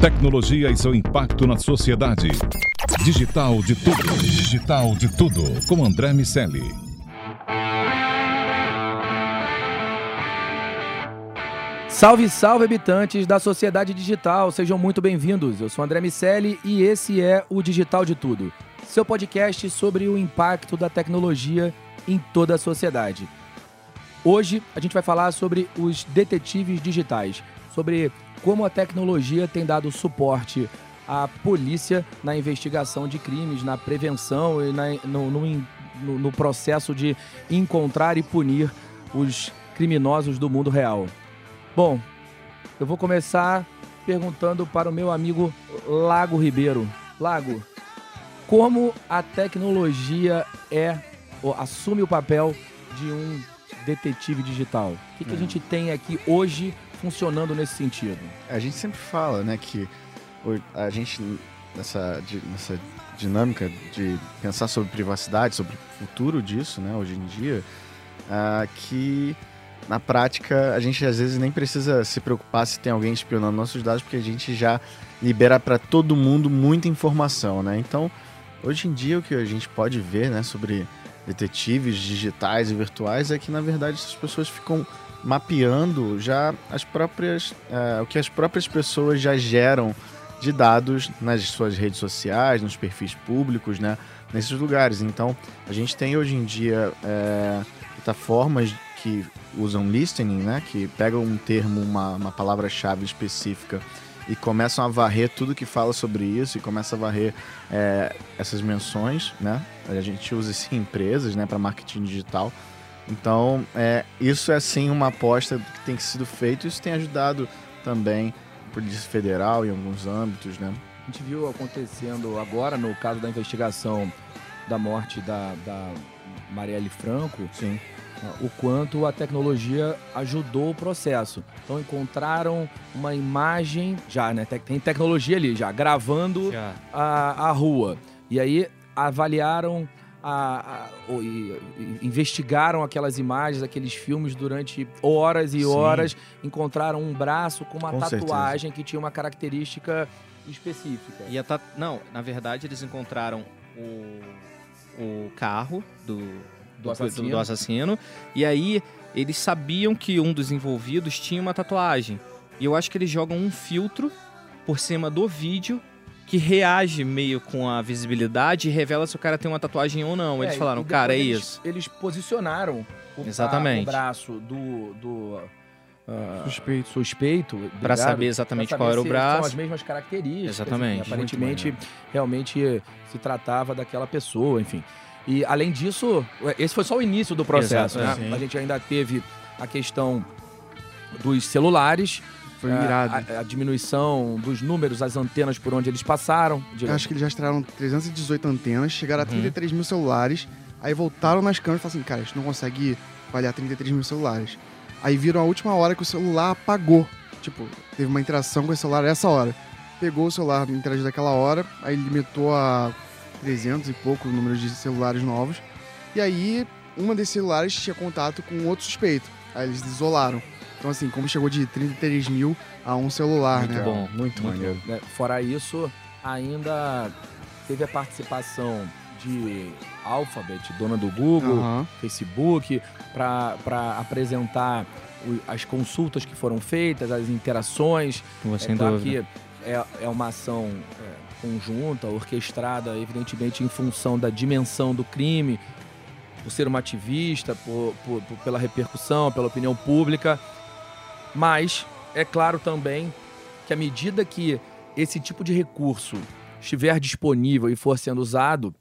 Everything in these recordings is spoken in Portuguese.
Tecnologia e seu impacto na sociedade. Digital de tudo. Digital de tudo. Com André Miceli. Salve, salve, habitantes da sociedade digital, sejam muito bem-vindos. Eu sou André Miceli e esse é o Digital de Tudo, seu podcast sobre o impacto da tecnologia em toda a sociedade. Hoje a gente vai falar sobre os detetives digitais, sobre como a tecnologia tem dado suporte à polícia na investigação de crimes, na prevenção e na, no, no, no processo de encontrar e punir os criminosos do mundo real. Bom, eu vou começar perguntando para o meu amigo Lago Ribeiro. Lago, como a tecnologia é ou assume o papel de um detetive digital? O que, que a gente tem aqui hoje funcionando nesse sentido? A gente sempre fala, né, que a gente nessa, nessa dinâmica de pensar sobre privacidade, sobre o futuro disso, né, hoje em dia, uh, que na prática, a gente às vezes nem precisa se preocupar se tem alguém espionando nossos dados, porque a gente já libera para todo mundo muita informação, né? Então, hoje em dia, o que a gente pode ver, né, sobre detetives digitais e virtuais é que, na verdade, essas pessoas ficam mapeando já as próprias, uh, o que as próprias pessoas já geram de dados nas suas redes sociais, nos perfis públicos, né, nesses lugares. Então, a gente tem hoje em dia é, plataformas que usam listening, né, que pegam um termo, uma, uma palavra-chave específica e começam a varrer tudo que fala sobre isso e começa a varrer é, essas menções, né? A gente usa isso em empresas, né, para marketing digital. Então, é, isso é sim uma aposta que tem sido feito. Isso tem ajudado também a Polícia Federal em alguns âmbitos, né? A gente viu acontecendo agora no caso da investigação da morte da, da Marielle Franco. Sim o quanto a tecnologia ajudou o processo. Então encontraram uma imagem, já, né? Tem tecnologia ali, já, gravando já. A, a rua. E aí avaliaram a, a, e, e, investigaram aquelas imagens, aqueles filmes durante horas e Sim. horas, encontraram um braço com uma com tatuagem certeza. que tinha uma característica específica. E a Não, na verdade eles encontraram o, o carro do, do assassino. do assassino. E aí eles sabiam que um dos envolvidos tinha uma tatuagem. E eu acho que eles jogam um filtro por cima do vídeo que reage meio com a visibilidade e revela se o cara tem uma tatuagem ou não. Eles é, falaram, cara, é eles, isso. Eles posicionaram o, Exatamente. o braço do, do Uh, suspeito, suspeito para saber exatamente pra saber qual era o braço. São as mesmas características. Exatamente. Enfim, aparentemente, realmente se tratava daquela pessoa, enfim. E além disso, esse foi só o início do processo. Exato, né? A gente ainda teve a questão dos celulares. Foi irado. A, a, diminuição dos números, as antenas por onde eles passaram. Acho que eles já estrearam 318 antenas, chegaram a 33 uhum. mil celulares, aí voltaram nas câmeras e falaram assim, cara, a gente não consegue avaliar 33 mil celulares. Aí viram a última hora que o celular apagou. Tipo, teve uma interação com o celular essa hora. Pegou o celular, interagiu daquela hora, aí limitou a 300 e pouco números de celulares novos. E aí, uma desses celulares tinha contato com outro suspeito. Aí eles isolaram. Então, assim, como chegou de 33 mil a um celular, muito né? Bom, muito, muito maneiro. Bom. É, fora isso, ainda teve a participação de Alphabet, dona do Google, uhum. Facebook, para apresentar as consultas que foram feitas, as interações. Sem é claro que é, é uma ação é, conjunta, orquestrada, evidentemente em função da dimensão do crime, por ser uma ativista, por, por, por, pela repercussão, pela opinião pública. Mas é claro também que à medida que esse tipo de recurso estiver disponível e for sendo usado,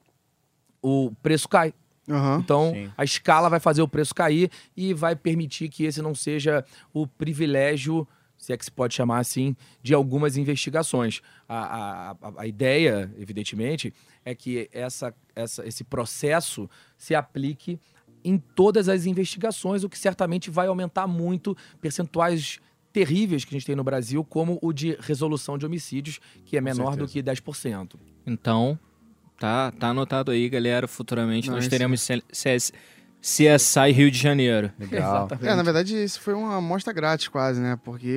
o preço cai. Uhum, então, sim. a escala vai fazer o preço cair e vai permitir que esse não seja o privilégio se é que se pode chamar assim, de algumas investigações. A, a, a ideia, evidentemente, é que essa, essa, esse processo se aplique em todas as investigações, o que certamente vai aumentar muito percentuais terríveis que a gente tem no Brasil, como o de resolução de homicídios, que é menor do que 10%. Então, tá, tá anotado aí, galera. Futuramente Não, nós teremos CS, CSI Rio de Janeiro. Legal. É, na verdade, isso foi uma amostra grátis quase, né? Porque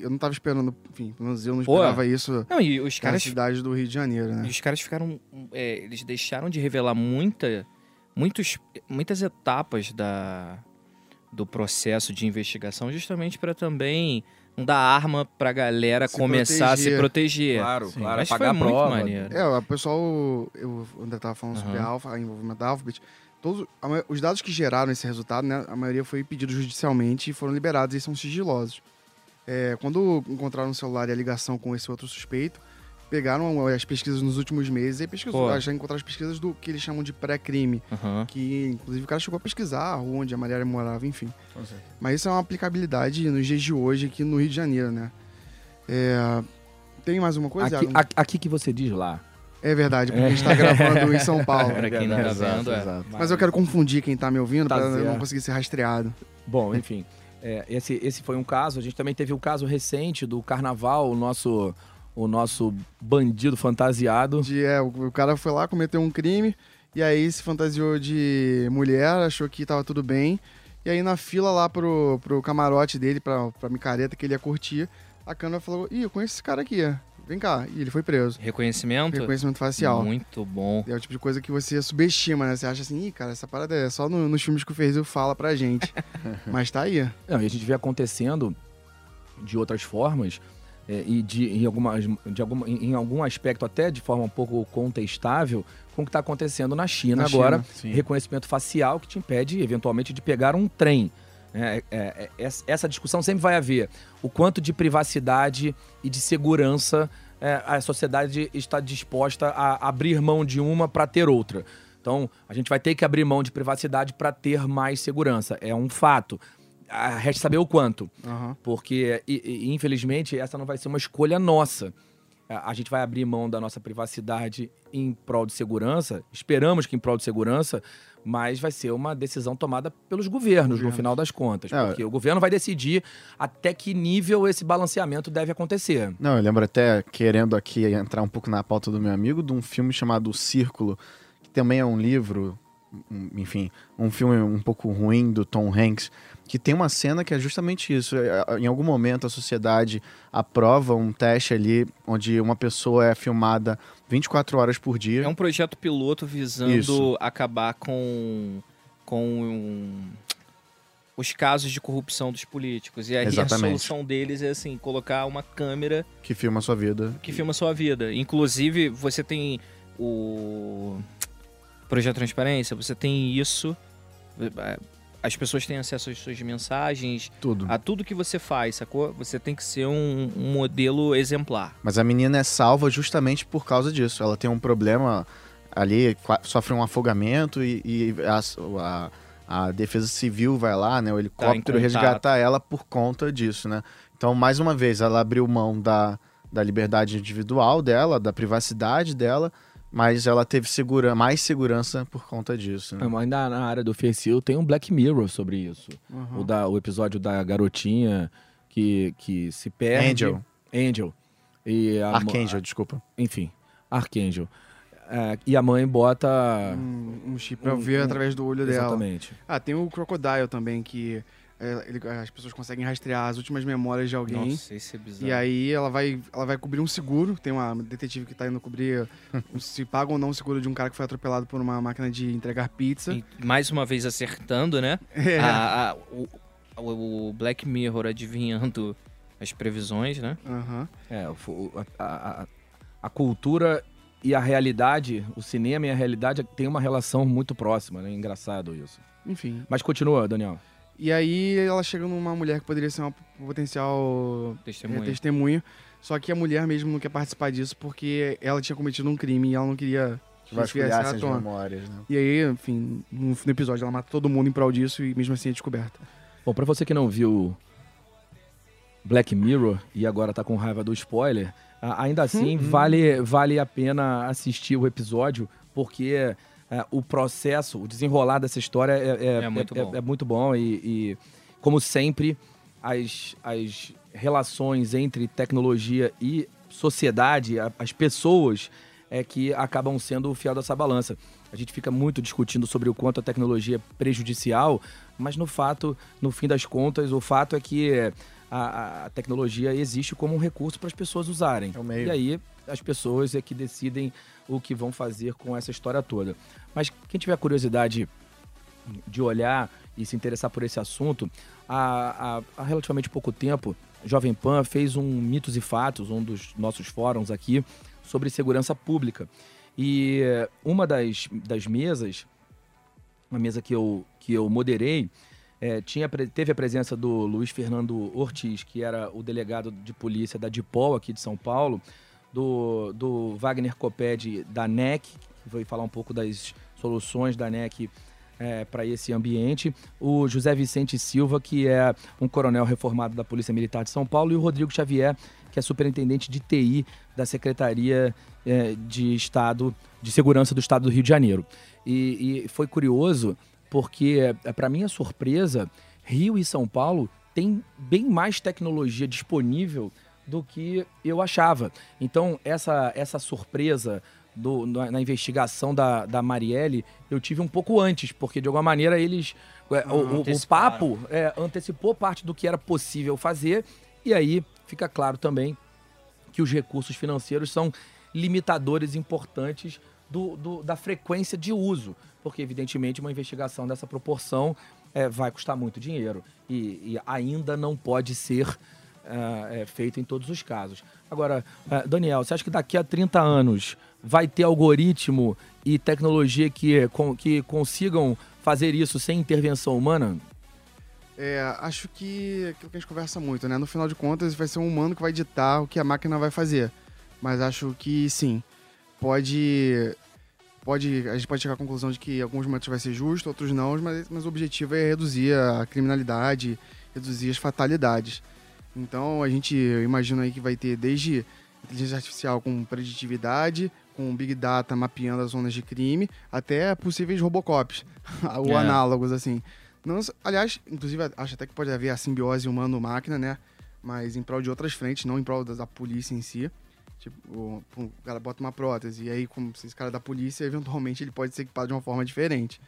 eu não tava esperando, enfim, pelo menos eu não esperava Pô, isso não, e os caras, na cidade do Rio de Janeiro, né? E os caras ficaram. É, eles deixaram de revelar muita, muitos, muitas etapas da, do processo de investigação, justamente para também não dar arma pra galera se começar proteger. a se proteger. Claro, Sim. claro. Mas pagar foi prova. muito maneiro. É, o pessoal, eu ainda tava falando uhum. sobre a Alpha, envolvimento da Alphabet, todos os dados que geraram esse resultado, né, a maioria foi pedido judicialmente e foram liberados e são sigilosos. É, quando encontraram o celular e a ligação com esse outro suspeito, pegaram as pesquisas nos últimos meses e pesquisou, já encontraram as pesquisas do que eles chamam de pré-crime. Uhum. Que, inclusive, o cara chegou a pesquisar a rua onde a Maria morava, enfim. Mas isso é uma aplicabilidade nos dias de hoje aqui no Rio de Janeiro, né? É... Tem mais uma coisa? Aqui, aqui que você diz lá. É verdade, porque é. a gente tá gravando em São Paulo. pra quem não tá é. Mas eu quero confundir quem tá me ouvindo tá pra não conseguir ser rastreado. Bom, enfim. É, esse, esse foi um caso. A gente também teve o um caso recente do carnaval, o nosso o nosso bandido fantasiado. De, é, o, o, cara foi lá, cometeu um crime, e aí se fantasiou de mulher, achou que tava tudo bem. E aí na fila lá pro, pro camarote dele, pra, pra micareta que ele ia curtir, a câmera falou, ih, eu conheço esse cara aqui, vem cá. E ele foi preso. Reconhecimento? Reconhecimento facial. Muito bom. É o tipo de coisa que você subestima, né? Você acha assim, ih, cara, essa parada é só no, nos filmes que o Ferril fala pra gente. Mas tá aí. Não, e a gente vê acontecendo de outras formas é, e de, em, alguma, de alguma, em, algum aspecto até de forma um pouco contestável com o que está acontecendo na China na agora. China, reconhecimento facial que te impede, eventualmente, de pegar um trem. É, é, é, essa discussão sempre vai haver. O quanto de privacidade e de segurança é, a sociedade está disposta a abrir mão de uma para ter outra. Então, a gente vai ter que abrir mão de privacidade para ter mais segurança. É um fato resta saber o quanto. Uhum. Porque, e, e, infelizmente, essa não vai ser uma escolha nossa. A, a gente vai abrir mão da nossa privacidade em prol de segurança, esperamos que em prol de segurança, mas vai ser uma decisão tomada pelos governos, no final das contas. É. Porque o governo vai decidir até que nível esse balanceamento deve acontecer. Não, eu lembro até, querendo aqui entrar um pouco na pauta do meu amigo, de um filme chamado O Círculo, que também é um livro, enfim, um filme um pouco ruim do Tom Hanks, que tem uma cena que é justamente isso. É, em algum momento a sociedade aprova um teste ali onde uma pessoa é filmada 24 horas por dia. É um projeto piloto visando isso. acabar com, com os casos de corrupção dos políticos. E aí Exatamente. a solução deles é assim, colocar uma câmera que filma a sua vida. Que filma a sua vida. Inclusive, você tem o projeto Transparência, você tem isso as pessoas têm acesso às suas mensagens, tudo. a tudo que você faz, sacou? Você tem que ser um, um, modelo exemplar. Mas a menina é salva justamente por causa disso. Ela tem um problema ali, sofre um afogamento e, e a, a, a, defesa civil vai lá, né? O helicóptero tá resgatar ela por conta disso, né? Então, mais uma vez, ela abriu mão da, da liberdade individual dela, da privacidade dela, mas ela teve segura, mais segurança por conta disso. Né? Mas na, na área do Fercil tem um Black Mirror sobre isso. Uhum. O, da, o episódio da garotinha que, que se perde. Angel. Angel. E a, Archangel, desculpa. Enfim, Archangel. É, e a mãe bota. Um, um chip pra um, ver um, através do olho dela. Exatamente. Ah, tem o Crocodile também, que ele, as pessoas conseguem rastrear as últimas memórias de alguém. Nossa, isso é bizarro. E aí ela vai, ela vai cobrir um seguro. Tem uma detetive que tá indo cobrir se paga ou não o seguro de um cara que foi atropelado por uma máquina de entregar pizza. E, mais uma vez acertando, né? É. A, a, o, o, Black Mirror adivinhando as previsões, né? Uhum. É, a, a, a cultura e a realidade, o cinema e a realidade tem uma relação muito próxima, né? Engraçado isso. Enfim. Mas continua, Daniel. E aí ela chega numa mulher que poderia ser uma potencial testemunha. É, testemunha. Só que a mulher mesmo não quer participar disso porque ela tinha cometido um crime e ela não queria que vasculhar essas memórias, né? E aí, enfim, no, no, episódio ela mata todo mundo em prol disso e mesmo assim é descoberta. Bom, pra você que não viu Black Mirror e agora tá com raiva do spoiler, ainda assim uhum. vale, vale a pena assistir o episódio, porque é, o processo, o desenrolar dessa história é, é, é muito bom, é, muito bom e, e, como sempre, as, as relações entre tecnologia e sociedade, as pessoas é que acabam sendo o fiel dessa balança. A gente fica muito discutindo sobre o quanto a tecnologia é prejudicial, mas no fato, no fim das contas, o fato é que a, a tecnologia existe como um recurso para as pessoas usarem. É e aí as pessoas é que decidem o que vão fazer com essa história toda. Mas quem tiver curiosidade de olhar e se interessar por esse assunto, há, há, há relativamente pouco tempo, Jovem Pan fez um Mitos e Fatos, um dos nossos fóruns aqui, sobre segurança pública. E uma das, das mesas, uma mesa que eu, que eu moderei, é, tinha, teve a presença do Luiz Fernando Ortiz, que era o delegado de polícia da DIPOL aqui de São Paulo, do, do Wagner Coped da NEC, que foi falar um pouco das soluções da NEC é, para esse ambiente, o José Vicente Silva, que é um coronel reformado da Polícia Militar de São Paulo, e o Rodrigo Xavier, que é superintendente de TI da Secretaria é, de Estado de Segurança do Estado do Rio de Janeiro. E, e foi curioso porque, é, para minha surpresa, Rio e São Paulo têm bem mais tecnologia disponível do que eu achava. Então, essa, essa surpresa do, na, na, investigação da, da Marielle, eu tive um pouco antes, porque de alguma maneira eles. O, o, o, papo é, antecipou parte do que era possível fazer, e aí fica claro também que os recursos financeiros são limitadores importantes do, do, da frequência de uso, porque evidentemente uma investigação dessa proporção é, vai custar muito dinheiro e, e ainda não pode ser é, é, feito em todos os casos. Agora, é, Daniel, você acha que daqui a 30 anos vai ter algoritmo e tecnologia que, com, que consigam fazer isso sem intervenção humana? É, acho que aquilo que a gente conversa muito, né? No final de contas, vai ser um humano que vai ditar o que a máquina vai fazer. Mas acho que sim, pode. Pode, a gente pode chegar à conclusão de que alguns momentos vai ser justo, outros não, mas, mas o objetivo é reduzir a criminalidade, reduzir as fatalidades. Então a gente imagina aí que vai ter desde inteligência artificial com preditividade, com Big Data mapeando as zonas de crime, até possíveis Robocops, ou é. análogos, assim. Não, aliás, inclusive, acho até que pode haver a simbiose humano-máquina, né? Mas em prol de outras frentes, não em prol da, da polícia em si. Tipo, o, o, cara bota uma prótese, e aí, como esse cara da polícia, eventualmente ele pode ser equipado de uma forma diferente.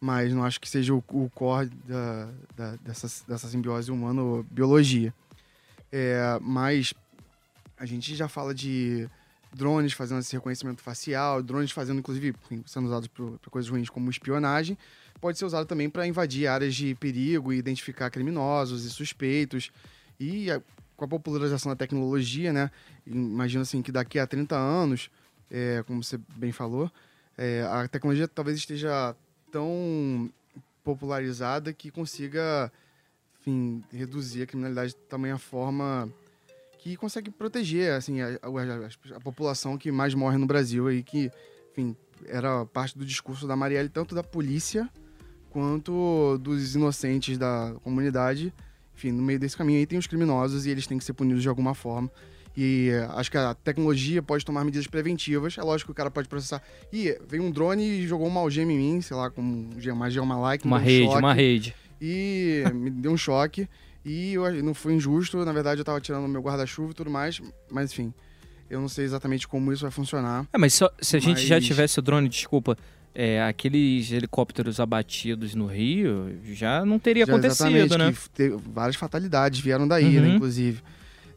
Mas não acho que seja o, o core da, da, dessa, dessa simbiose humano-biologia. É, mas a gente já fala de drones fazendo esse reconhecimento facial, drones fazendo, inclusive, sendo usados para coisas ruins como espionagem, pode ser usado também para invadir áreas de perigo e identificar criminosos e suspeitos. E a, com a popularização da tecnologia, né? Imagino assim que daqui a 30 anos, é, como você bem falou, é, a tecnologia talvez esteja tão popularizada que consiga, enfim, reduzir a criminalidade de tamanha forma que consegue proteger assim a, a, a, população que mais morre no Brasil e que, enfim, era parte do discurso da Marielle tanto da polícia quanto dos inocentes da comunidade. Enfim, no meio desse caminho aí tem os criminosos e eles têm que ser punidos de alguma forma. E eh, acho que a tecnologia pode tomar medidas preventivas. É lógico que o cara pode processar. Ih, veio um drone e jogou uma algema em mim, sei lá, como uma gema like. Uma rede, um uma rede. E me deu um choque. E eu, não foi injusto, na verdade eu tava tirando meu guarda-chuva e tudo mais, mas enfim, eu não sei exatamente como isso vai funcionar. É, mas só, se a gente já tivesse o drone, desculpa, é, aqueles helicópteros abatidos no Rio já não teria já acontecido, né? Que várias fatalidades vieram daí, né, uhum. né, inclusive.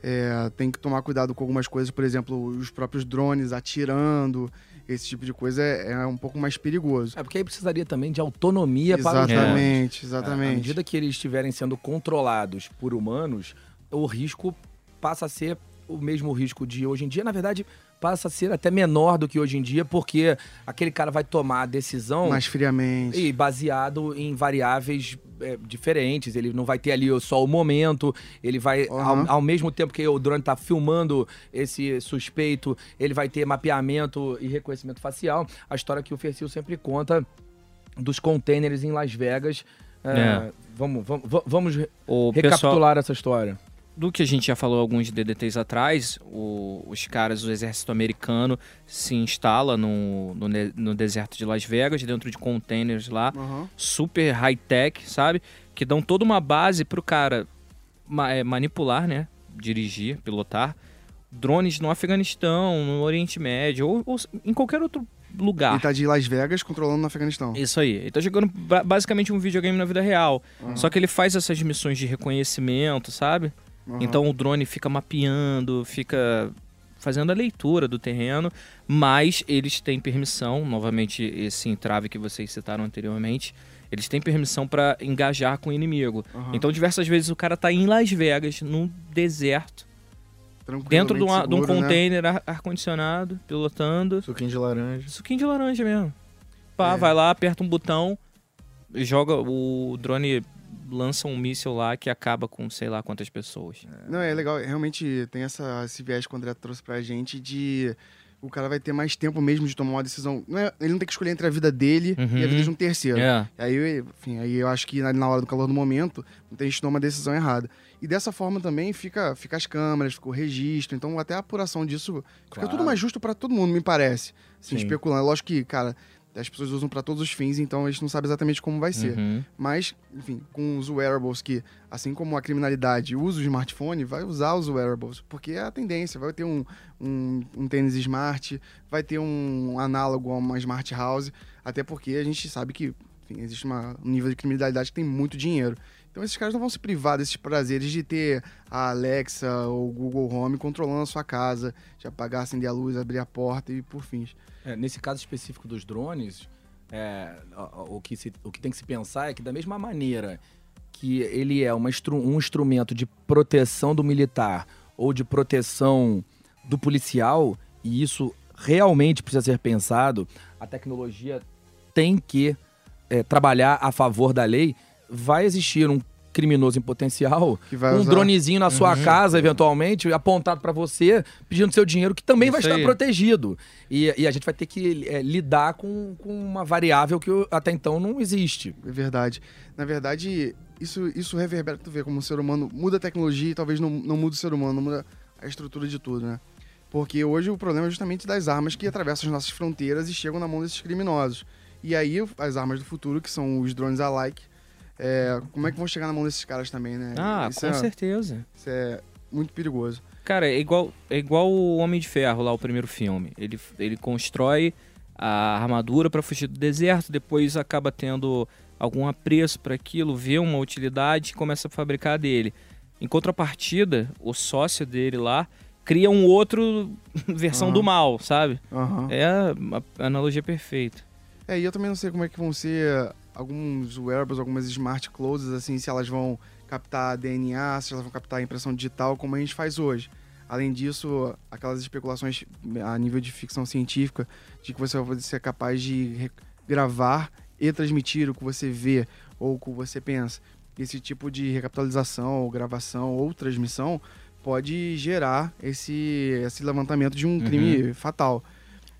É, tem que tomar cuidado com algumas coisas, por exemplo, os próprios drones atirando esse tipo de coisa é, é, um pouco mais perigoso. É porque aí precisaria também de autonomia exatamente, para os Exatamente, exatamente. À medida que eles estiverem sendo controlados por humanos, o risco passa a ser o mesmo risco de hoje em dia. Na verdade, passa a ser até menor do que hoje em dia, porque aquele cara vai tomar a decisão. Mais friamente. E baseado em variáveis é, diferentes. Ele não vai ter ali só o momento, ele vai, uhum. ao, ao, mesmo tempo que o drone está filmando esse suspeito, ele vai ter mapeamento e reconhecimento facial. A história que o Fercil sempre conta dos containers em Las Vegas. É, é. Vamos, vamos, vamos recapitular pessoal... essa história. Do que a gente já falou alguns DDTs atrás, o, os caras, o exército americano se instala no, no, no, deserto de Las Vegas, dentro de containers lá, uhum. super high-tech, sabe? Que dão toda uma base pro cara ma é, manipular, né? Dirigir, pilotar drones no Afeganistão, no Oriente Médio, ou, ou em qualquer outro lugar. Ele tá de Las Vegas controlando no Afeganistão. Isso aí. Ele tá jogando basicamente um videogame na vida real. Uhum. Só que ele faz essas missões de reconhecimento, sabe? Uhum. Então o drone fica mapeando, fica fazendo a leitura do terreno, mas eles têm permissão, novamente esse entrave que vocês citaram anteriormente, eles têm permissão para engajar com o inimigo. Uhum. Então diversas vezes o cara tá em Las Vegas, num deserto, dentro de, uma, de um né? container né? ar-condicionado, pilotando. Suquinho de laranja. Suquinho de laranja mesmo. Pá, é. vai lá, aperta um botão, joga o drone lança um míssil lá que acaba com sei lá quantas pessoas. Não, é legal. Realmente tem essa, esse viés que o André trouxe pra gente de o cara vai ter mais tempo mesmo de tomar uma decisão. Não é, ele não tem que escolher entre a vida dele uhum. e a vida de um terceiro. É. Aí, enfim, aí eu acho que na hora do calor do momento, muita gente toma uma decisão errada. E dessa forma também fica, fica as câmeras, fica o registro. Então até a apuração disso claro. fica tudo mais justo para todo mundo, me parece. Assim, especulando. Lógico que, cara, as pessoas usam para todos os fins, então a gente não sabe exatamente como vai ser. Uhum. Mas, enfim, com os wearables que, assim como a criminalidade usa o smartphone, vai usar os wearables, porque é a tendência. Vai ter um, um, um tênis smart, vai ter um análogo a uma smart house, até porque a gente sabe que enfim, existe uma, um nível de criminalidade que tem muito dinheiro. Então esses caras não vão se privar desses prazeres de ter a Alexa ou o Google Home controlando a sua casa, de apagar, acender a luz, abrir a porta e por fins. É, nesse caso específico dos drones, é, o, que se, o que tem que se pensar é que da mesma maneira que ele é instru um instrumento de proteção do militar ou de proteção do policial, e isso realmente precisa ser pensado, a tecnologia tem que é, trabalhar a favor da lei, vai existir um criminoso em potencial, um usar. dronezinho na sua uhum. casa, eventualmente, apontado para você, pedindo seu dinheiro, que também Isso vai estar aí. protegido. E, e, a gente vai ter que é, lidar com, com uma variável que até então não existe. É verdade. Na verdade, isso, isso reverbera, tu vê como o ser humano muda a tecnologia e talvez não, não muda o ser humano, não muda a estrutura de tudo, né? Porque hoje o problema é justamente das armas que atravessam as nossas fronteiras e chegam na mão desses criminosos. E aí, as armas do futuro, que são os drones alike, é, como é que vão chegar na mão desses caras também, né? Ah, isso com é, certeza. Isso é muito perigoso. Cara, é igual, é igual o Homem de Ferro lá, o primeiro filme. Ele, ele constrói a armadura para fugir do deserto, depois acaba tendo algum apreço para aquilo, vê uma utilidade e começa a fabricar dele. Em contrapartida, o sócio dele lá cria um outro versão uhum. do mal, sabe? Uhum. É a, a analogia perfeita. É, e eu também não sei como é que vão ser alguns wearables, algumas smart clothes, assim, se elas vão captar DNA, se elas vão captar impressão digital, como a gente faz hoje. Além disso, aquelas especulações a nível de ficção científica de que você vai ser capaz de gravar e transmitir o que você vê ou o que você pensa. Esse tipo de recapitalização, ou gravação ou transmissão pode gerar esse, esse levantamento de um uhum. crime fatal.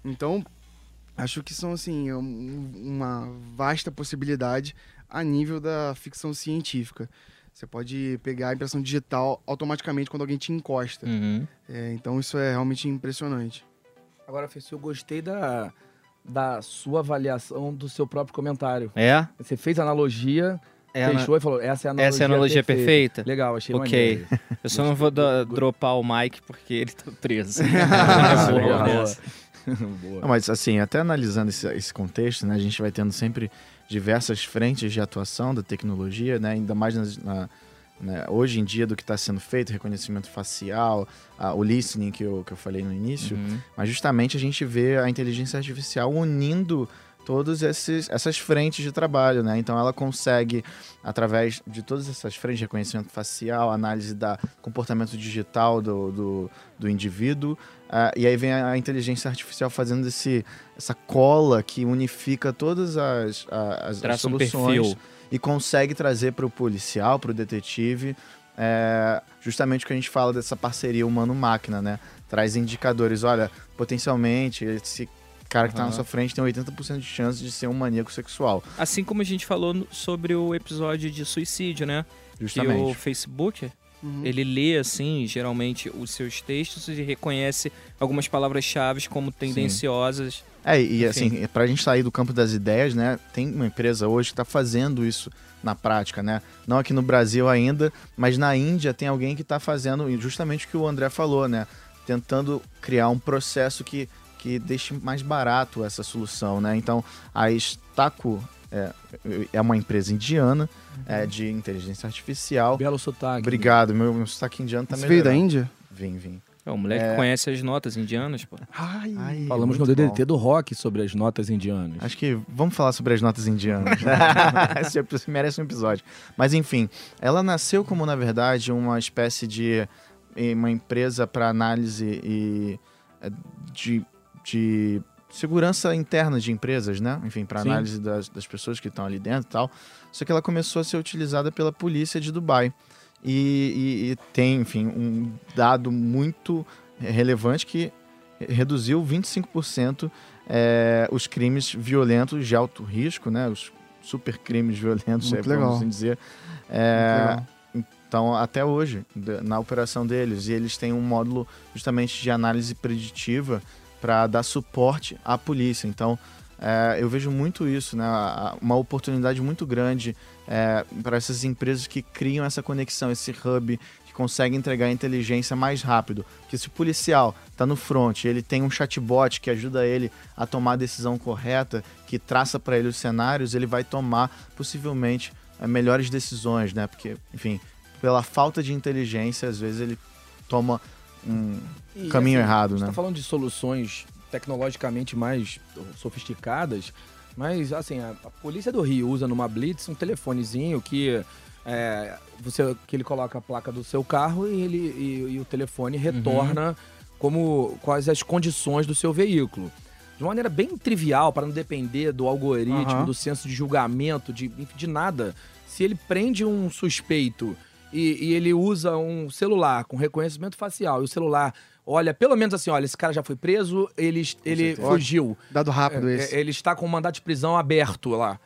Então, acho que são assim um, uma vasta possibilidade a nível da ficção científica. Você pode pegar a impressão digital automaticamente quando alguém te encosta. Uhum. É, então isso é realmente impressionante. Agora, Fê, eu gostei da, da sua avaliação do seu próprio comentário. É? Você fez analogia, é fechou e falou, essa é a analogia Essa é a analogia perfeita? perfeita. Legal, achei Ok. Maneiro. Eu só não vou dropar o Mike porque ele tá preso. boa, boa. Não, mas assim, até analisando esse, esse, contexto, né, a gente vai tendo sempre diversas frentes de atuação da tecnologia, né, ainda mais na, na, né, hoje em dia do que está sendo feito, reconhecimento facial, a, o listening que eu, que eu falei no início, uhum. mas justamente a gente vê a inteligência artificial unindo todas essas frentes de trabalho, né? Então ela consegue, através de todas essas frentes reconhecimento facial, análise da comportamento digital do, do, do indivíduo, Uh, e aí vem a inteligência artificial fazendo esse, essa cola que unifica todas as, as, as soluções um e consegue trazer para o policial, para o detetive, é, justamente o que a gente fala dessa parceria humano-máquina, né? Traz indicadores, olha, potencialmente esse cara que está na sua frente tem 80% de chance de ser um maníaco sexual. Assim como a gente falou sobre o episódio de suicídio, né? Justamente. Que o Facebook Uhum. Ele lê, assim, geralmente, os seus textos e reconhece algumas palavras-chave como tendenciosas. Sim. É, e Enfim. assim, pra gente sair do campo das ideias, né? Tem uma empresa hoje que está fazendo isso na prática, né? Não aqui no Brasil ainda, mas na Índia tem alguém que está fazendo justamente o que o André falou, né? Tentando criar um processo que, que deixe mais barato essa solução, né? Então, a Staco é, é uma empresa indiana uhum. é, de inteligência artificial. Belo sotaque. Obrigado, meu, meu sotaque indiano também. Tá Você veio da Índia? Vim, vim. É, o moleque é... conhece as notas indianas, pô. Ai, Ai Falamos no DDT bom. do rock sobre as notas indianas. Acho que vamos falar sobre as notas indianas. Esse merece um episódio. Mas enfim, ela nasceu como, na verdade, uma espécie de uma empresa para análise e eh, de, de segurança interna de empresas, né? Enfim, para análise das, das pessoas que estão ali dentro e tal. Só que ela começou a ser utilizada pela polícia de Dubai. E, e, e tem, enfim, um dado muito relevante que reduziu 25% é, os crimes violentos de alto risco, né? Os super crimes violentos, Muito é, vamos assim dizer. É, então, até hoje, na operação deles, e eles têm um módulo justamente de análise preditiva para dar suporte à polícia. Então, é, eu vejo muito isso, né? Uma oportunidade muito grande é, para essas empresas que criam essa conexão, esse hub, que consegue entregar inteligência mais rápido. Que se o policial está no front, ele tem um chatbot que ajuda ele a tomar a decisão correta, que traça para ele os cenários, ele vai tomar possivelmente é, melhores decisões, né? Porque, enfim, pela falta de inteligência, às vezes ele toma um e, caminho assim, errado, né? Tá falando de soluções tecnologicamente mais sofisticadas, mas assim, a, a, polícia do Rio usa numa blitz um telefonezinho que é, você que ele coloca a placa do seu carro e ele e, e o telefone retorna uhum. como quais as condições do seu veículo. De uma maneira bem trivial, para não depender do algoritmo, uhum. do senso de julgamento, de, de nada. Se ele prende um suspeito e, e ele usa um celular com reconhecimento facial e o celular olha, pelo menos assim, olha, esse cara já foi preso, ele, ele fugiu. Dado rápido é, esse. Ele está com um mandato de prisão aberto lá.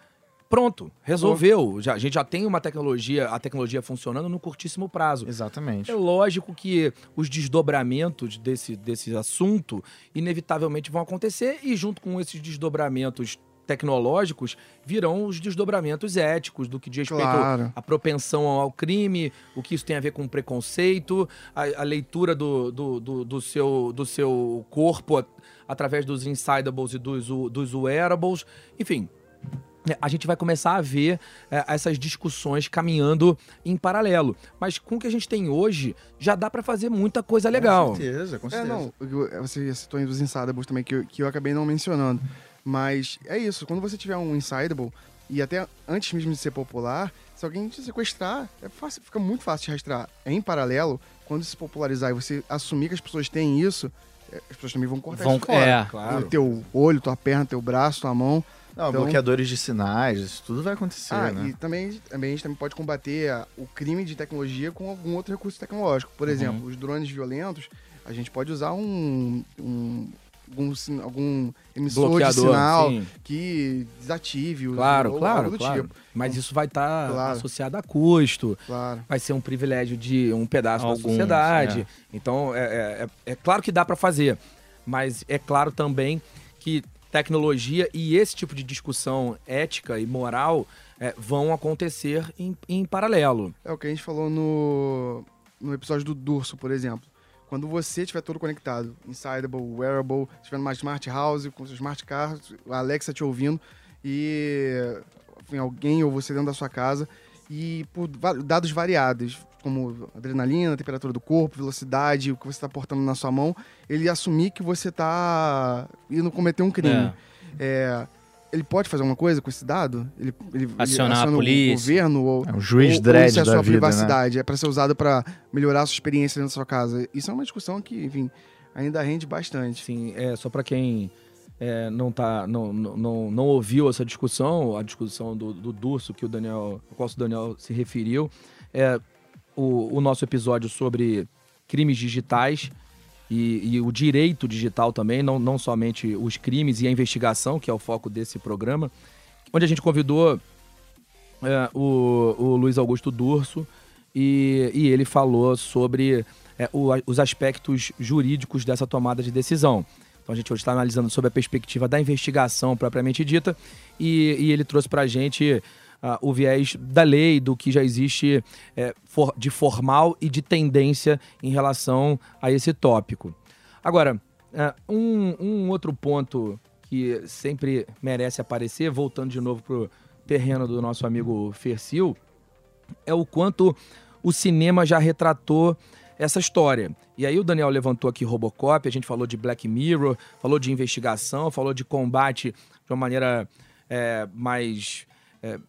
Pronto, resolveu. Já, a gente já tem uma tecnologia, a tecnologia funcionando no curtíssimo prazo. Exatamente. É lógico que os desdobramentos desse, desse assunto inevitavelmente vão acontecer e junto com esses desdobramentos tecnológicos virão os desdobramentos éticos do que diz respeito claro. à propensão ao crime, o que isso tem a ver com preconceito, a, a leitura do, do, do, do, seu, do seu corpo a, através dos insidables e dos, dos wearables, enfim. É, a gente vai começar a ver é, essas discussões caminhando em paralelo. Mas com o que a gente tem hoje, já dá para fazer muita coisa legal. Com certeza, com certeza. É, não, você citou aí dos insidables também, que eu, que eu acabei não mencionando. Mas é isso, quando você tiver um Insidable, e até antes mesmo de ser popular, se alguém te sequestrar, é fácil, fica muito fácil de rastrear. Em paralelo, quando se popularizar e você assumir que as pessoas têm isso, é, as pessoas também vão cortar vão, isso fora. É, claro. O teu olho, tua perna, teu braço, tua mão. Não, então, bloqueadores de sinais, isso tudo vai acontecer, ah, né? E também, também a gente também pode combater a, o crime de tecnologia com algum outro recurso tecnológico. Por uhum. exemplo, os drones violentos, a gente pode usar um, um algum, algum emissor Bloqueador, de sinal sim. que desative claro, o claro, do claro. tipo. Mas isso vai estar tá claro. associado a custo. Claro. Vai ser um privilégio de um pedaço Alguns, da sociedade. É. Então, é, é, é, é claro que dá para fazer. Mas é claro também que tecnologia e esse tipo de discussão ética e moral é, vão acontecer em, em paralelo. É o que a gente falou no, no episódio do Durso, por exemplo quando você estiver todo conectado, Insideable, Wearable, estiver numa Smart House, com seu Smart Car, a Alexa te ouvindo, e enfim, alguém ou você dentro da sua casa, e por dados variados, como adrenalina, temperatura do corpo, velocidade, o que você está portando na sua mão, ele assumir que você está indo cometer um crime. É. É, ele pode fazer alguma coisa com esse dado? Ele, ele acionar ele a polícia, o governo ou é um juiz ou, dread ou se é a sua vida, né? privacidade né? é para ser usado para melhorar a sua experiência dentro da sua casa. Isso é uma discussão que, enfim, ainda rende bastante. Sim, é só para quem é, não tá, não, não, não ouviu essa discussão, a discussão do, do Durso que o Daniel, ao qual o Daniel se referiu, é o, o nosso episódio sobre crimes digitais e, e, o direito digital também, não, não somente os crimes e a investigação, que é o foco desse programa, onde a gente convidou é, o, o Luiz Augusto Durso, e, e ele falou sobre é, o, os aspectos jurídicos dessa tomada de decisão. Então a gente hoje está analisando sobre a perspectiva da investigação propriamente dita e, e ele trouxe para a gente uh, o viés da lei, do que já existe é, for, de formal e de tendência em relação a esse tópico. Agora, uh, um, um outro ponto que sempre merece aparecer, voltando de novo para o terreno do nosso amigo Fercil, é o quanto o cinema já retratou essa história. E aí o Daniel levantou aqui Robocop, a gente falou de Black Mirror, falou de investigação, falou de combate de uma maneira é, mais, é,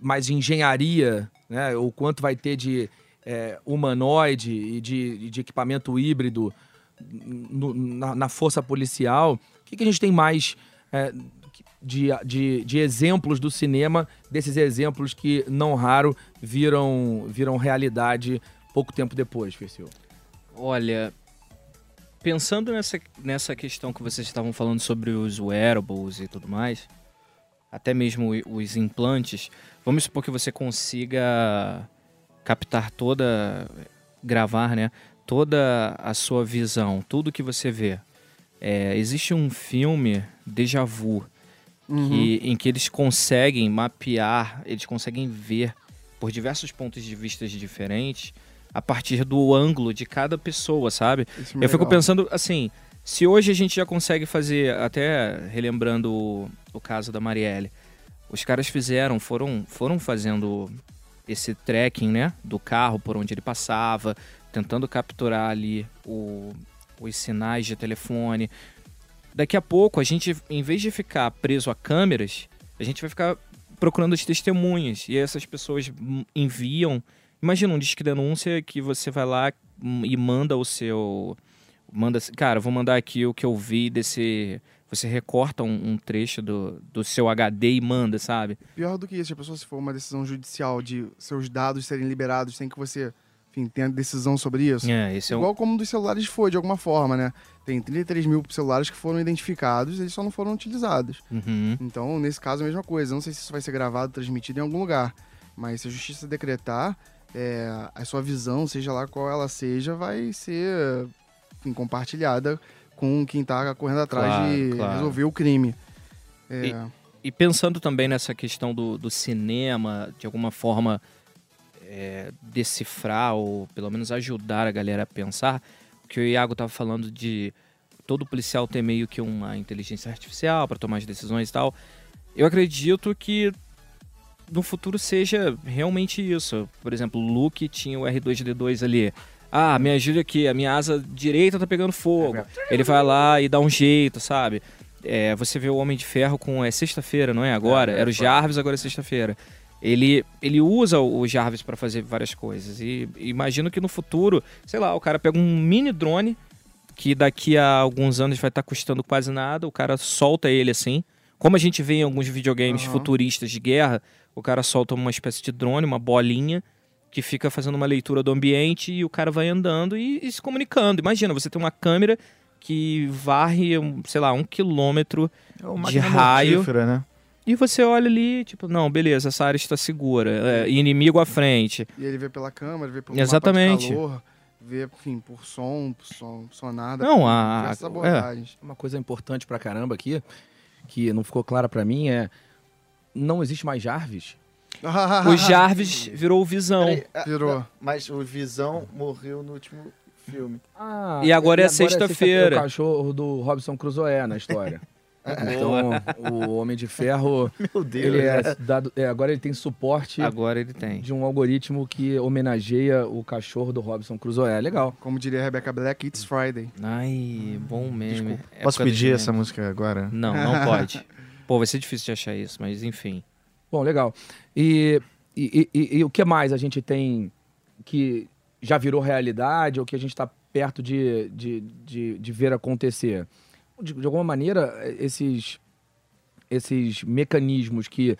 mais engenharia, né? o quanto vai ter de é, humanoide e de, de equipamento híbrido no, na, na, força policial. O que, que a gente tem mais é, de, de, de, exemplos do cinema, desses exemplos que não raro viram, viram realidade pouco tempo depois, Fercil? Olha, pensando nessa, nessa questão que vocês estavam falando sobre os wearables e tudo mais, até mesmo os implantes, vamos supor que você consiga captar toda, gravar, né, toda a sua visão, tudo que você vê. É, existe um filme, Deja Vu, uhum. que, em que eles conseguem mapear, eles conseguem ver por diversos pontos de vista diferentes a partir do ângulo de cada pessoa, sabe? É Eu legal. fico pensando assim, se hoje a gente já consegue fazer, até relembrando o, o caso da Marielle, os caras fizeram, foram, foram fazendo esse tracking, né, do carro por onde ele passava, tentando capturar ali o, os sinais de telefone. Daqui a pouco, a gente, em vez de ficar preso a câmeras, a gente vai ficar procurando as testemunhas. E essas pessoas enviam. Imagina um disque denúncia que você vai lá e manda o seu manda, cara, vou mandar aqui o que eu vi desse. Você recorta um, um, trecho do, do seu HD e manda, sabe? Pior do que isso, a pessoa se for uma decisão judicial de seus dados serem liberados sem que você, enfim, tenha decisão sobre isso. É, esse Igual é um... como dos celulares foi, de alguma forma, né? Tem 33 mil celulares que foram identificados, eles só não foram utilizados. Uhum. Então, nesse caso, a mesma coisa. não sei se isso vai ser gravado, transmitido em algum lugar. Mas se a justiça decretar, é, a sua visão, seja lá qual ela seja, vai ser compartilhada com quem está correndo atrás claro, de claro. resolver o crime. É... E, e, pensando também nessa questão do, do cinema, de alguma forma é, decifrar ou pelo menos ajudar a galera a pensar, que o Iago estava falando de todo policial ter meio que uma inteligência artificial para tomar as decisões e tal. Eu acredito que no futuro seja realmente isso. Por exemplo, o Luke tinha o R2D2 ali. Ah, me ajuda aqui, a minha asa direita tá pegando fogo. Ele vai lá e dá um jeito, sabe? É, você vê o Homem de Ferro com. É sexta-feira, não é? Agora? É, Era o Jarvis, agora é sexta-feira. Ele, ele usa o Jarvis para fazer várias coisas. E imagino que no futuro, sei lá, o cara pega um mini drone, que daqui a alguns anos vai estar tá custando quase nada, o cara solta ele assim. Como a gente vê em alguns videogames uhum. futuristas de guerra, o cara solta uma espécie de drone, uma bolinha, que fica fazendo uma leitura do ambiente e o cara vai andando e, e se comunicando. Imagina, você tem uma câmera que varre, sei lá, um quilômetro é de raio. Né? E você olha ali, tipo, não, beleza, essa área está segura. É, inimigo à frente. E ele vê pela câmera, vê pelo Exatamente. calor, vê, enfim, por som, por som, sonada. Não, a, é, uma coisa importante pra caramba aqui, que não ficou clara para mim, é não existe mais Jarvis. o Jarvis virou o Visão. Peraí, a, virou. Mas o Visão morreu no último filme. Ah, e agora é, é sexta-feira. É o cachorro do Robson Crusoe na história. Então, o Homem de Ferro. Meu Deus. Ele é dado, é, agora ele tem suporte. Agora ele tem. De um algoritmo que homenageia o cachorro do Robson Crusoe. É legal. Como diria a Rebecca Black, It's Friday. Ai, bom meme. É Posso pedir essa música agora? Não, não pode. Pô, vai ser difícil de achar isso, mas enfim. Bom, legal. E, e, e, e o que mais a gente tem que já virou realidade ou que a gente está perto de, de, de, de, ver acontecer? De, de, alguma maneira, esses, esses mecanismos que.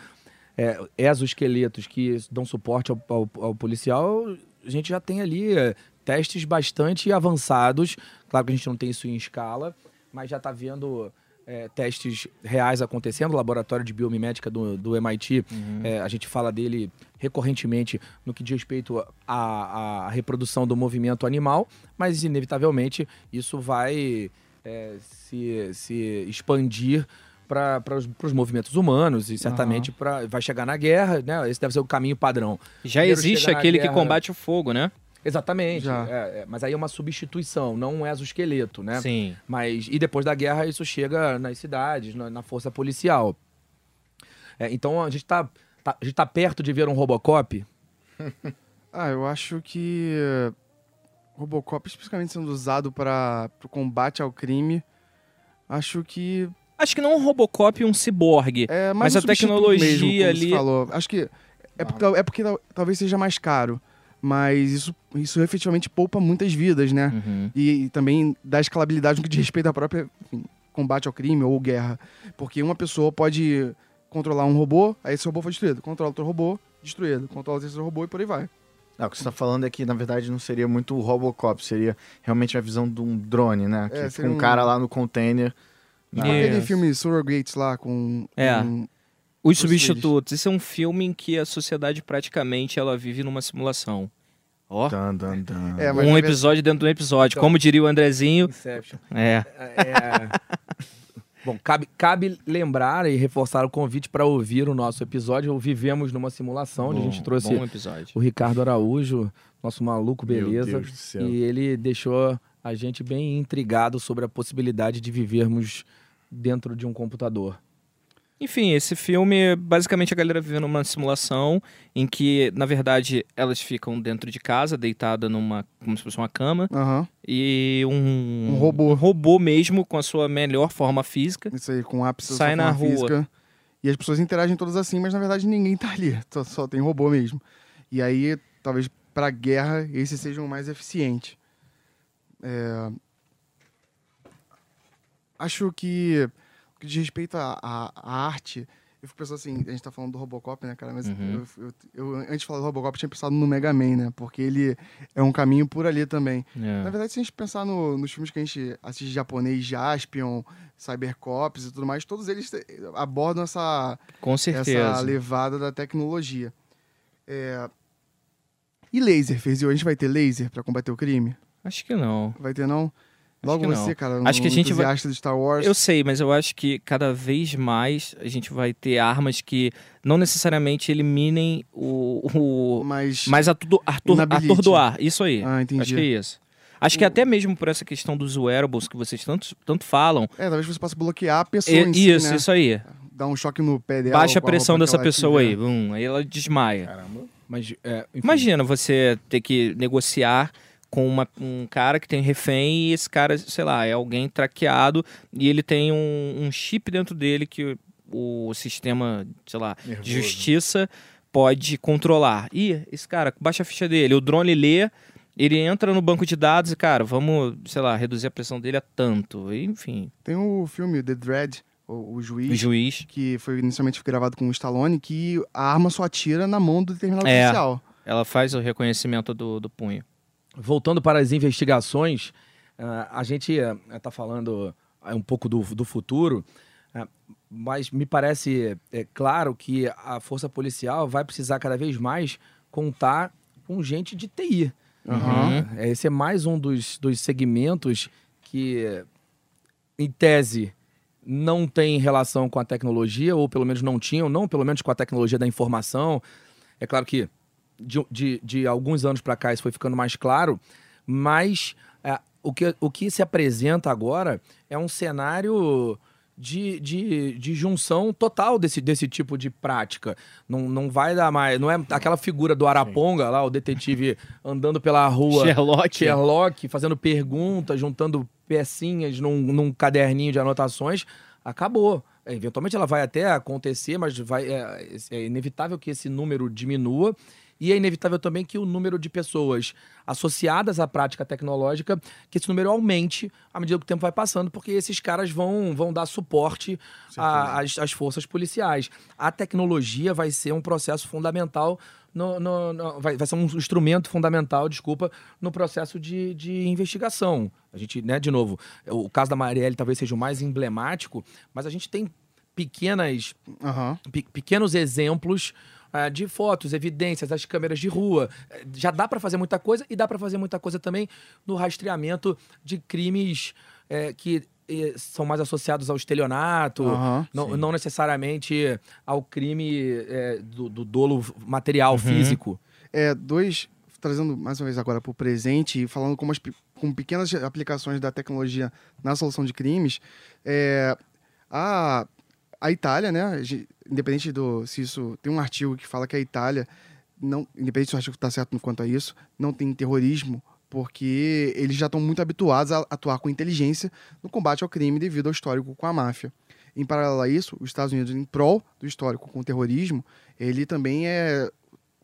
É, exoesqueletos que dão suporte ao, ao, ao, policial, a gente já tem ali é, testes bastante avançados. Claro que a gente não tem isso em escala, mas já está vendo é, testes reais acontecendo, o laboratório de biomimética do, do MIT, Uhum. é, a gente fala dele recorrentemente no que diz respeito à, à reprodução do movimento animal, mas inevitavelmente isso vai é, se, se expandir para os movimentos humanos e certamente pra, vai chegar na guerra, né? Esse deve ser o caminho padrão. Já Primeiro existe aquele que guerra- combate o fogo, né? Exatamente. Já. é, é, mas aí é uma substituição, não um exoesqueleto, né? Sim. Mas e depois da guerra isso chega nas cidades, na, na força policial. É, então a gente tá, tá- a gente tá perto de ver um Robocop. Ah, eu acho que eh, Robocop, especificamente sendo usado para o combate ao crime, acho que Acho que não um Robocop e um ciborgue. é Mas mais um a tecnologia mesmo, ali- Você falou. Acho que é, porque, é porque tal- talvez seja mais caro, mas isso, isso efetivamente poupa muitas vidas, né? Uhum. E, e também dá escalabilidade no que diz respeito à própria enfim, combate ao crime ou guerra. Porque uma pessoa pode controlar um robô, aí esse robô foi destruído. Controla outro robô, destruído. Controla o terceiro robô e por aí vai. Ah, o que você tá falando é que, na verdade, não seria muito o Robocop, seria realmente a visão de um drone, né? Que É, fica seria um um- cara lá no container. Tipo Yes. aquele filme Surrogates lá com... É. com- Os Os substitutos. Esse é um filme em que a sociedade praticamente ela vive numa simulação. Ó, Dan, dan, dan. É, um na episódio dentro de um episódio. Então- Como diria o Andrezinho. Inception. É. É... Bom, cabe, cabe lembrar e reforçar o convite para ouvir o nosso episódio. O Vivemos numa Simulação, onde a gente Bom- trouxe Bom episódio. o Ricardo Araújo, nosso maluco Meu beleza. Deus do céu. E ele deixou a gente bem intrigado sobre a possibilidade de vivermos dentro de um computador. Enfim, esse filme, basicamente a galera vivendo uma simulação em que, na verdade, elas ficam dentro de casa, deitada numa, como se fosse uma cama, Aham, e um, Um robô. um robô mesmo com a sua melhor forma física. isso aí, com ápice Sai na forma rua. física. E as pessoas interagem todas assim, mas na verdade ninguém tá ali. Só, só tem robô mesmo. E aí, talvez pra guerra, esse seja o mais eficiente. É, Acho que, que diz respeito à, à- à arte, eu fico pensando assim, a gente tá falando do Robocop, né, cara? Mas Uhum. eu, eu- eu, antes de falar do Robocop, tinha pensado no Mega Man, né? Porque ele é um caminho por ali também. É. Na verdade, se a gente pensar no- nos filmes que a gente assiste japonês, Jaspion, Cybercops e tudo mais, todos eles abordam essa, Com certeza. essa levada da tecnologia. É, E laser, Ferzio? A gente vai ter laser pra combater o crime? Acho que não. Vai ter, não? Logo você, não. cara, Acho que a um gente vai- de Star Wars. Eu sei, mas eu acho que cada vez mais a gente vai ter armas que não necessariamente eliminem o. o Mas... mas ator- Inabilite. atordoar. Isso aí. Ah, entendi. Acho que é isso. Acho que até mesmo por essa questão dos wearables que vocês tanto, tanto falam. É, talvez você possa bloquear a pessoa é- em si, isso, né? isso aí. Dar um choque no pé dela. Baixa a pressão que dessa pessoa aí. Bum, aí ela desmaia. Mas, é, Imagina você ter que negociar com uma- um cara que tem refém e esse cara, sei lá, é alguém traqueado e ele tem um, um chip dentro dele que o, sistema, sei lá, de Nervoso. justiça pode controlar. E esse cara, baixa a ficha dele, o drone lê, ele entra no banco de dados e, cara, vamos, sei lá, reduzir a pressão dele a tanto. Enfim, Tem o filme The Dread, o, o juiz, o juiz, que foi inicialmente gravado com o Stallone, que a arma só atira na mão do determinado É. ela faz o reconhecimento do, do punho. Voltando para as investigações, ah, a gente está falando ah, um pouco do, do futuro, ah, mas me parece é, claro que a força policial vai precisar cada vez mais contar com gente de TI. Uhum. É, Esse é mais um dos, dos segmentos que, em tese, não tem relação com a tecnologia, ou pelo menos não tinham, não pelo menos com a tecnologia da informação. É claro que de, de, de alguns anos para cá isso foi ficando mais claro, mas é, o, que, o que se apresenta agora é um cenário de, de, de junção total desse, desse tipo de prática. Não, não vai dar mais. Não é aquela figura do Araponga lá, o detetive andando pela rua. Sherlock. Sherlock, fazendo perguntas, juntando pecinhas num, num caderninho de anotações, acabou. Eventualmente ela vai até acontecer, mas vai, é, é inevitável que esse número diminua E é inevitável também que o número de pessoas associadas à prática tecnológica, que esse número aumente à medida que o tempo vai passando, porque esses caras vão, vão dar suporte às, forças policiais. A tecnologia vai ser um processo fundamental no, no, no, vai, vai, ser um instrumento fundamental, desculpa, no processo de, de investigação. A gente, né, de novo, o caso da Marielle talvez seja o mais emblemático, mas a gente tem pequenas, uhum. pe pequenos exemplos uh, de fotos, evidências, as câmeras de rua. Já dá para fazer muita coisa e dá para fazer muita coisa também no rastreamento de crimes é, que são mais associados ao estelionato, uhum, não, não, necessariamente ao crime é, do, do, dolo material, uhum. físico. É, dois, trazendo mais uma vez agora para o presente e falando como as, com pequenas aplicações da tecnologia na solução de crimes, é, a, a Itália, né, independente do se isso tem um artigo que fala que a Itália não, independente se o artigo está certo quanto a isso, não tem terrorismo porque eles já estão muito habituados a atuar com inteligência no combate ao crime devido ao histórico com a máfia. Em paralelo a isso, os Estados Unidos, em prol do histórico com o terrorismo, ele também é,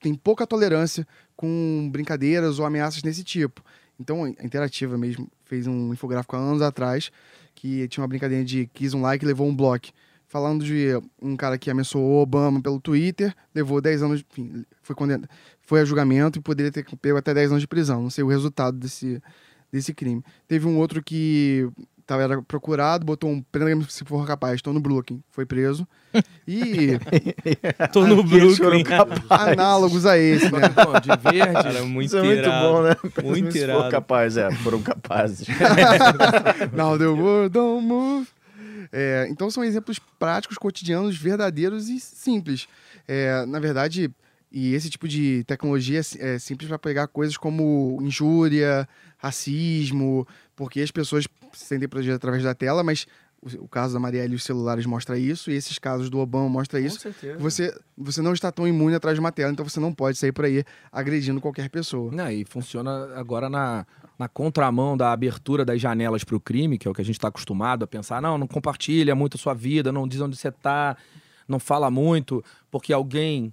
tem pouca tolerância com brincadeiras ou ameaças desse tipo. Então, a Interativa mesmo fez um infográfico há anos atrás que tinha uma brincadeira de quis um like e levou um bloco falando de um cara que ameaçou o Obama pelo Twitter, levou 10 anos, enfim, foi condenado, foi a julgamento e poderia ter pego até 10 anos de prisão. Não sei o resultado desse, desse crime. Teve um outro que tava, era procurado, botou um prenda se for capaz, estou no Brooklyn, foi preso. E. tô no Brooklyn. Análogos a esse, né? de verde. Cara, muito Isso é muito bom, né? Muito se for capaz, é, foram capazes. Now the world don't move. É, então são exemplos práticos, cotidianos, verdadeiros e simples. É, na verdade, e esse tipo de tecnologia é, é simples para pegar coisas como injúria, racismo, porque as pessoas se sentem protegidas através da tela, mas o, o caso da Marielle e os celulares mostra isso, e esses casos do Obama mostra isso. Com certeza. Você, você não está tão imune atrás de uma tela, então você não pode sair por aí agredindo qualquer pessoa. Não, e funciona agora na, na contramão da abertura das janelas para o crime, que é o que a gente está acostumado a pensar, não, não compartilha muito a sua vida, não diz onde você está, não fala muito, porque alguém,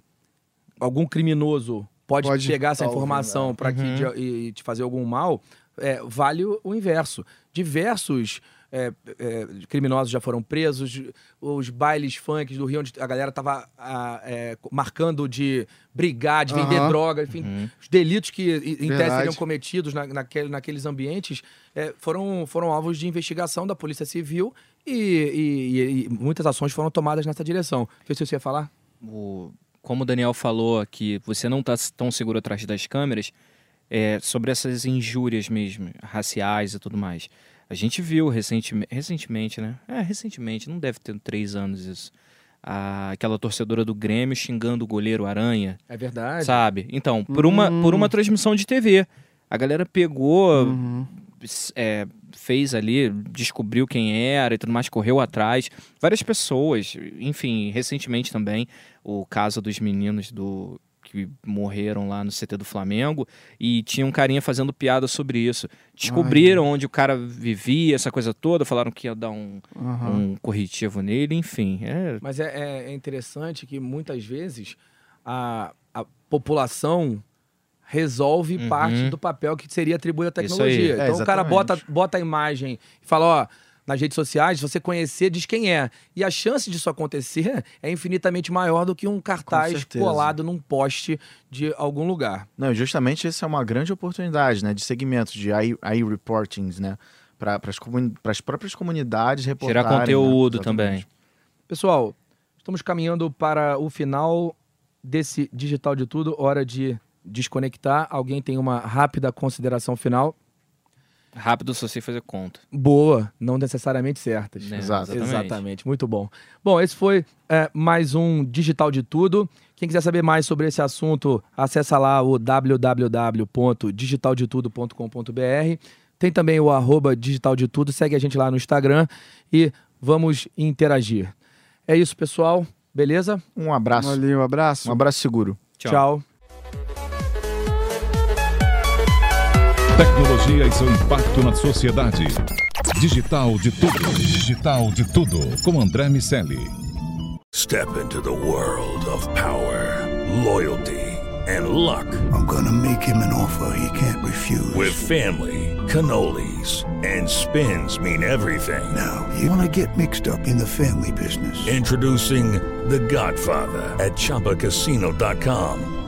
algum criminoso pode, pode pegar essa informação para uhum. e te fazer algum mal, é, vale o inverso. Diversos é, é, criminosos já foram presos, os bailes funk do Rio, onde a galera tava a, é, marcando de brigar, de vender uhum. droga, enfim, uhum. os delitos que em tese seriam cometidos na, naquele, naqueles ambientes é, foram, foram alvos de investigação da Polícia Civil e, e, e muitas ações foram tomadas nessa direção. O que você ia falar? O, como o Daniel falou que você não está tão seguro atrás das câmeras, é, sobre essas injúrias mesmo, raciais e tudo mais. A gente viu recentemente, recentemente, né? É, recentemente, não deve ter três anos isso. A, aquela torcedora do Grêmio xingando o goleiro Aranha. É verdade. Sabe? Então, por, uhum. uma, por uma transmissão de TV. A galera pegou, uhum. é, fez ali, descobriu quem era e tudo mais, correu atrás. Várias pessoas, enfim, recentemente também, o caso dos meninos do que morreram lá no CT do Flamengo e tinha um carinha fazendo piada sobre isso. Descobriram Ai. onde o cara vivia, essa coisa toda, falaram que ia dar um, uhum. um corretivo nele, enfim. É... Mas é, é, interessante que muitas vezes a, a população resolve uhum. parte do papel que seria atribuído à tecnologia. É, então o cara bota, bota a imagem e fala, ó nas redes sociais, você conhecer, diz quem é. E a chance disso acontecer é infinitamente maior do que um cartaz colado num poste de algum lugar. Não, justamente essa é uma grande oportunidade, né, de segmentos, de i-reportings, né, para as próprias comunidades reportarem. Tirar conteúdo né? também. Pessoal, estamos caminhando para o final desse Digital de Tudo, hora de desconectar. Alguém tem uma rápida consideração final? Rápido se você fazer conta. Boa, não necessariamente certas. É, exatamente. exatamente. muito bom. Bom, esse foi é, mais um Digital de Tudo. Quem quiser saber mais sobre esse assunto, acessa lá o www.digitaldetudo.com.br. Tem também o arroba Digital de Tudo, segue a gente lá no Instagram e vamos interagir. É isso, pessoal. Beleza? Um abraço. Valeu, um abraço. Um abraço seguro. Tchau. Tchau. Tecnologia e seu impacto na sociedade. Digital de tudo. Digital de tudo. Com André Miscelli. Step into the world of power, loyalty. and luck. I'm gonna make him an offer he can't refuse. With family, cannolis, and spins mean everything. Now, you wanna get mixed up in the family business. Introducing The Godfather at ChumbaCasino.com.